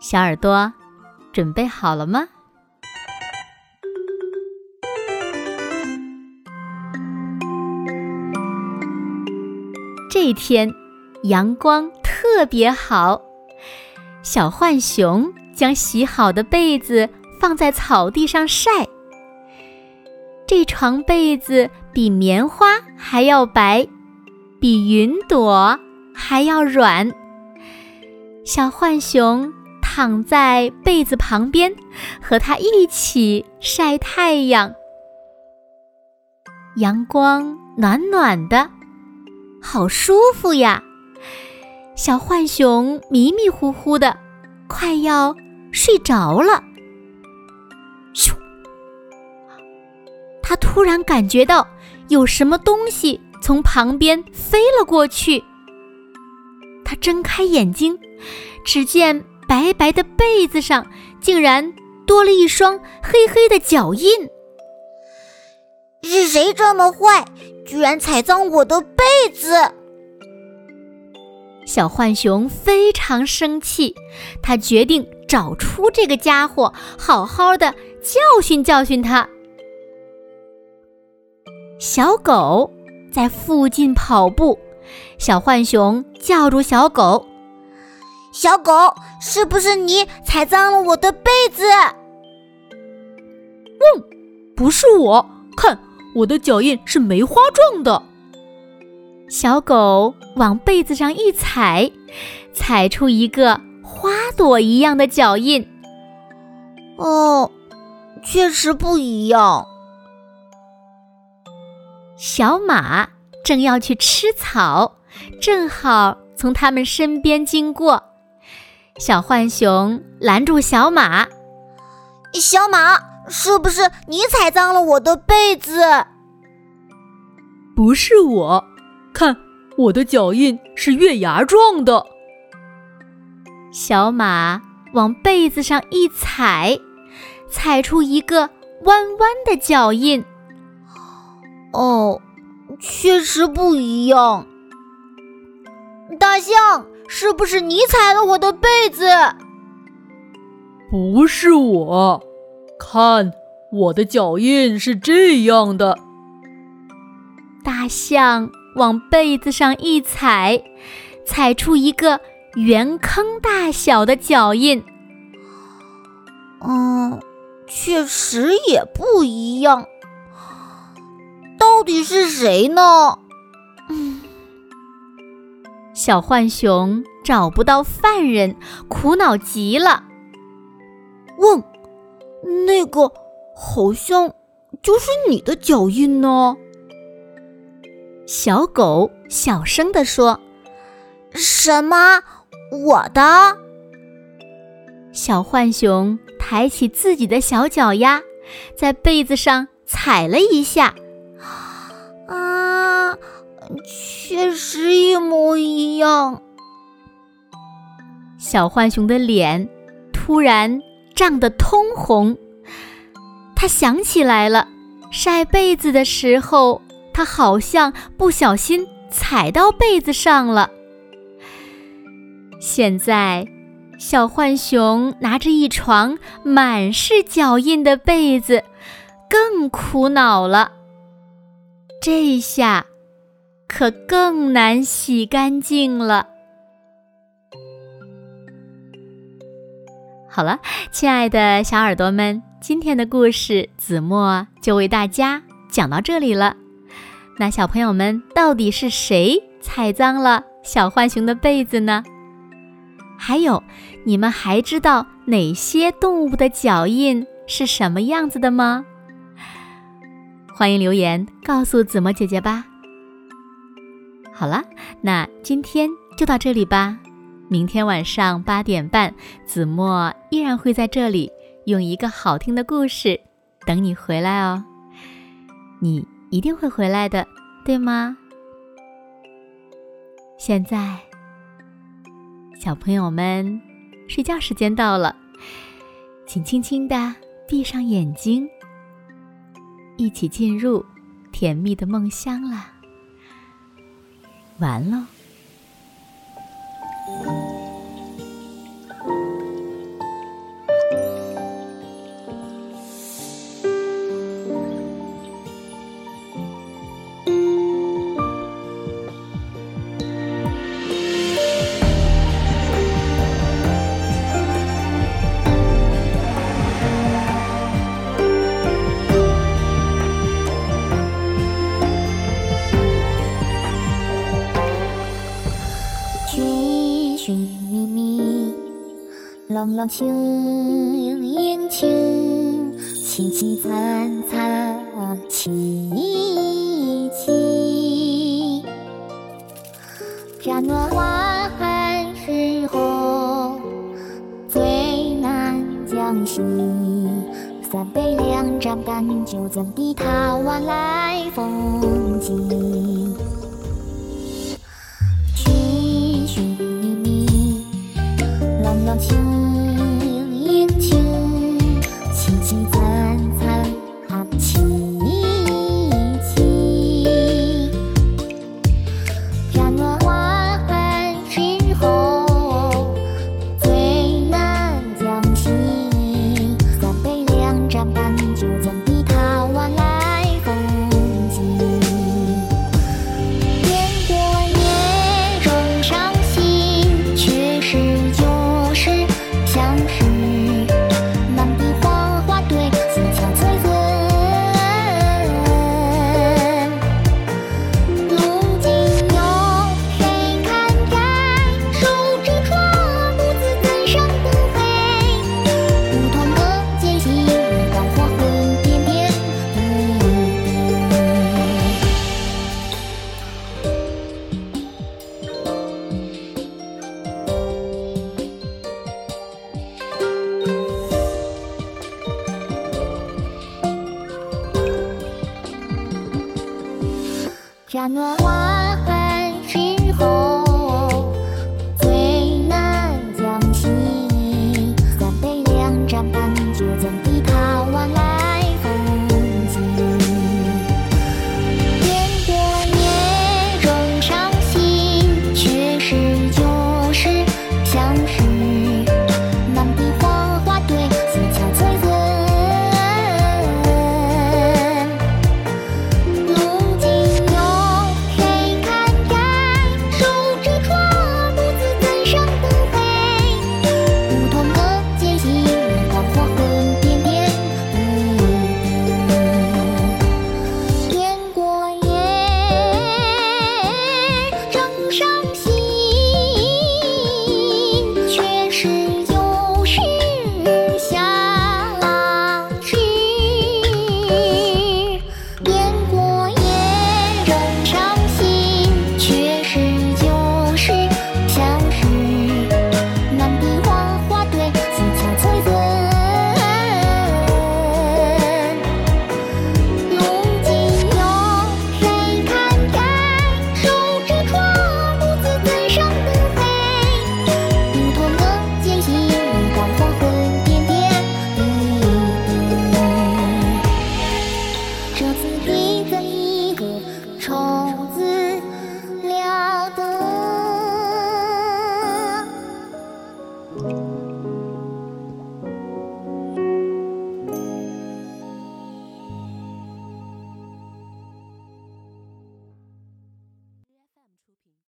小耳朵，准备好了吗？这天，阳光特别好。小浣熊将洗好的被子放在草地上晒。这床被子比棉花还要白，比云朵还要软。小浣熊。躺在被子旁边，和它一起晒太阳。阳光暖暖的，好舒服呀！小浣熊迷迷糊糊的，快要睡着了。咻！他突然感觉到有什么东西从旁边飞了过去。他睁开眼睛，只见。白白的被子上竟然多了一双黑黑的脚印。是谁这么坏，居然踩脏我的被子？小浣熊非常生气，他决定找出这个家伙，好好的教训教训他。小狗在附近跑步，小浣熊叫住小狗。小狗，是不是你踩脏了我的被子？嗯，不是我，看我的脚印是梅花状的。小狗往被子上一踩，踩出一个花朵一样的脚印。哦，确实不一样。小马正要去吃草，正好从他们身边经过。小浣熊拦住小马：“小马，是不是你踩脏了我的被子？”“不是我，看我的脚印是月牙状的。”小马往被子上一踩，踩出一个弯弯的脚印。哦，确实不一样。大象。是不是你踩了我的被子？不是我，看我的脚印是这样的。大象往被子上一踩，踩出一个圆坑大小的脚印。嗯，确实也不一样。到底是谁呢？小浣熊找不到犯人，苦恼极了。问：“那个好像就是你的脚印呢？”小狗小声地说：“什么？我的？”小浣熊抬起自己的小脚丫，在被子上踩了一下。确实一模一样。小浣熊的脸突然涨得通红，他想起来了，晒被子的时候，他好像不小心踩到被子上了。现在，小浣熊拿着一床满是脚印的被子，更苦恼了。这下。可更难洗干净了。好了，亲爱的小耳朵们，今天的故事子墨就为大家讲到这里了。那小朋友们，到底是谁踩脏了小浣熊的被子呢？还有，你们还知道哪些动物的脚印是什么样子的吗？欢迎留言告诉子墨姐姐吧。好了，那今天就到这里吧，明天晚上八点半，子墨依然会在这里用一个好听的故事等你回来哦。你一定会回来的，对吗？现在，小朋友们睡觉时间到了，请轻轻的闭上眼睛，一起进入甜蜜的梦乡啦。完了。朗朗晴影晴，凄凄惨惨戚戚。战乱万寒时候，最难将息。三杯两盏干酒，怎敌他晚来风急？寻寻觅觅，冷冷清吃红。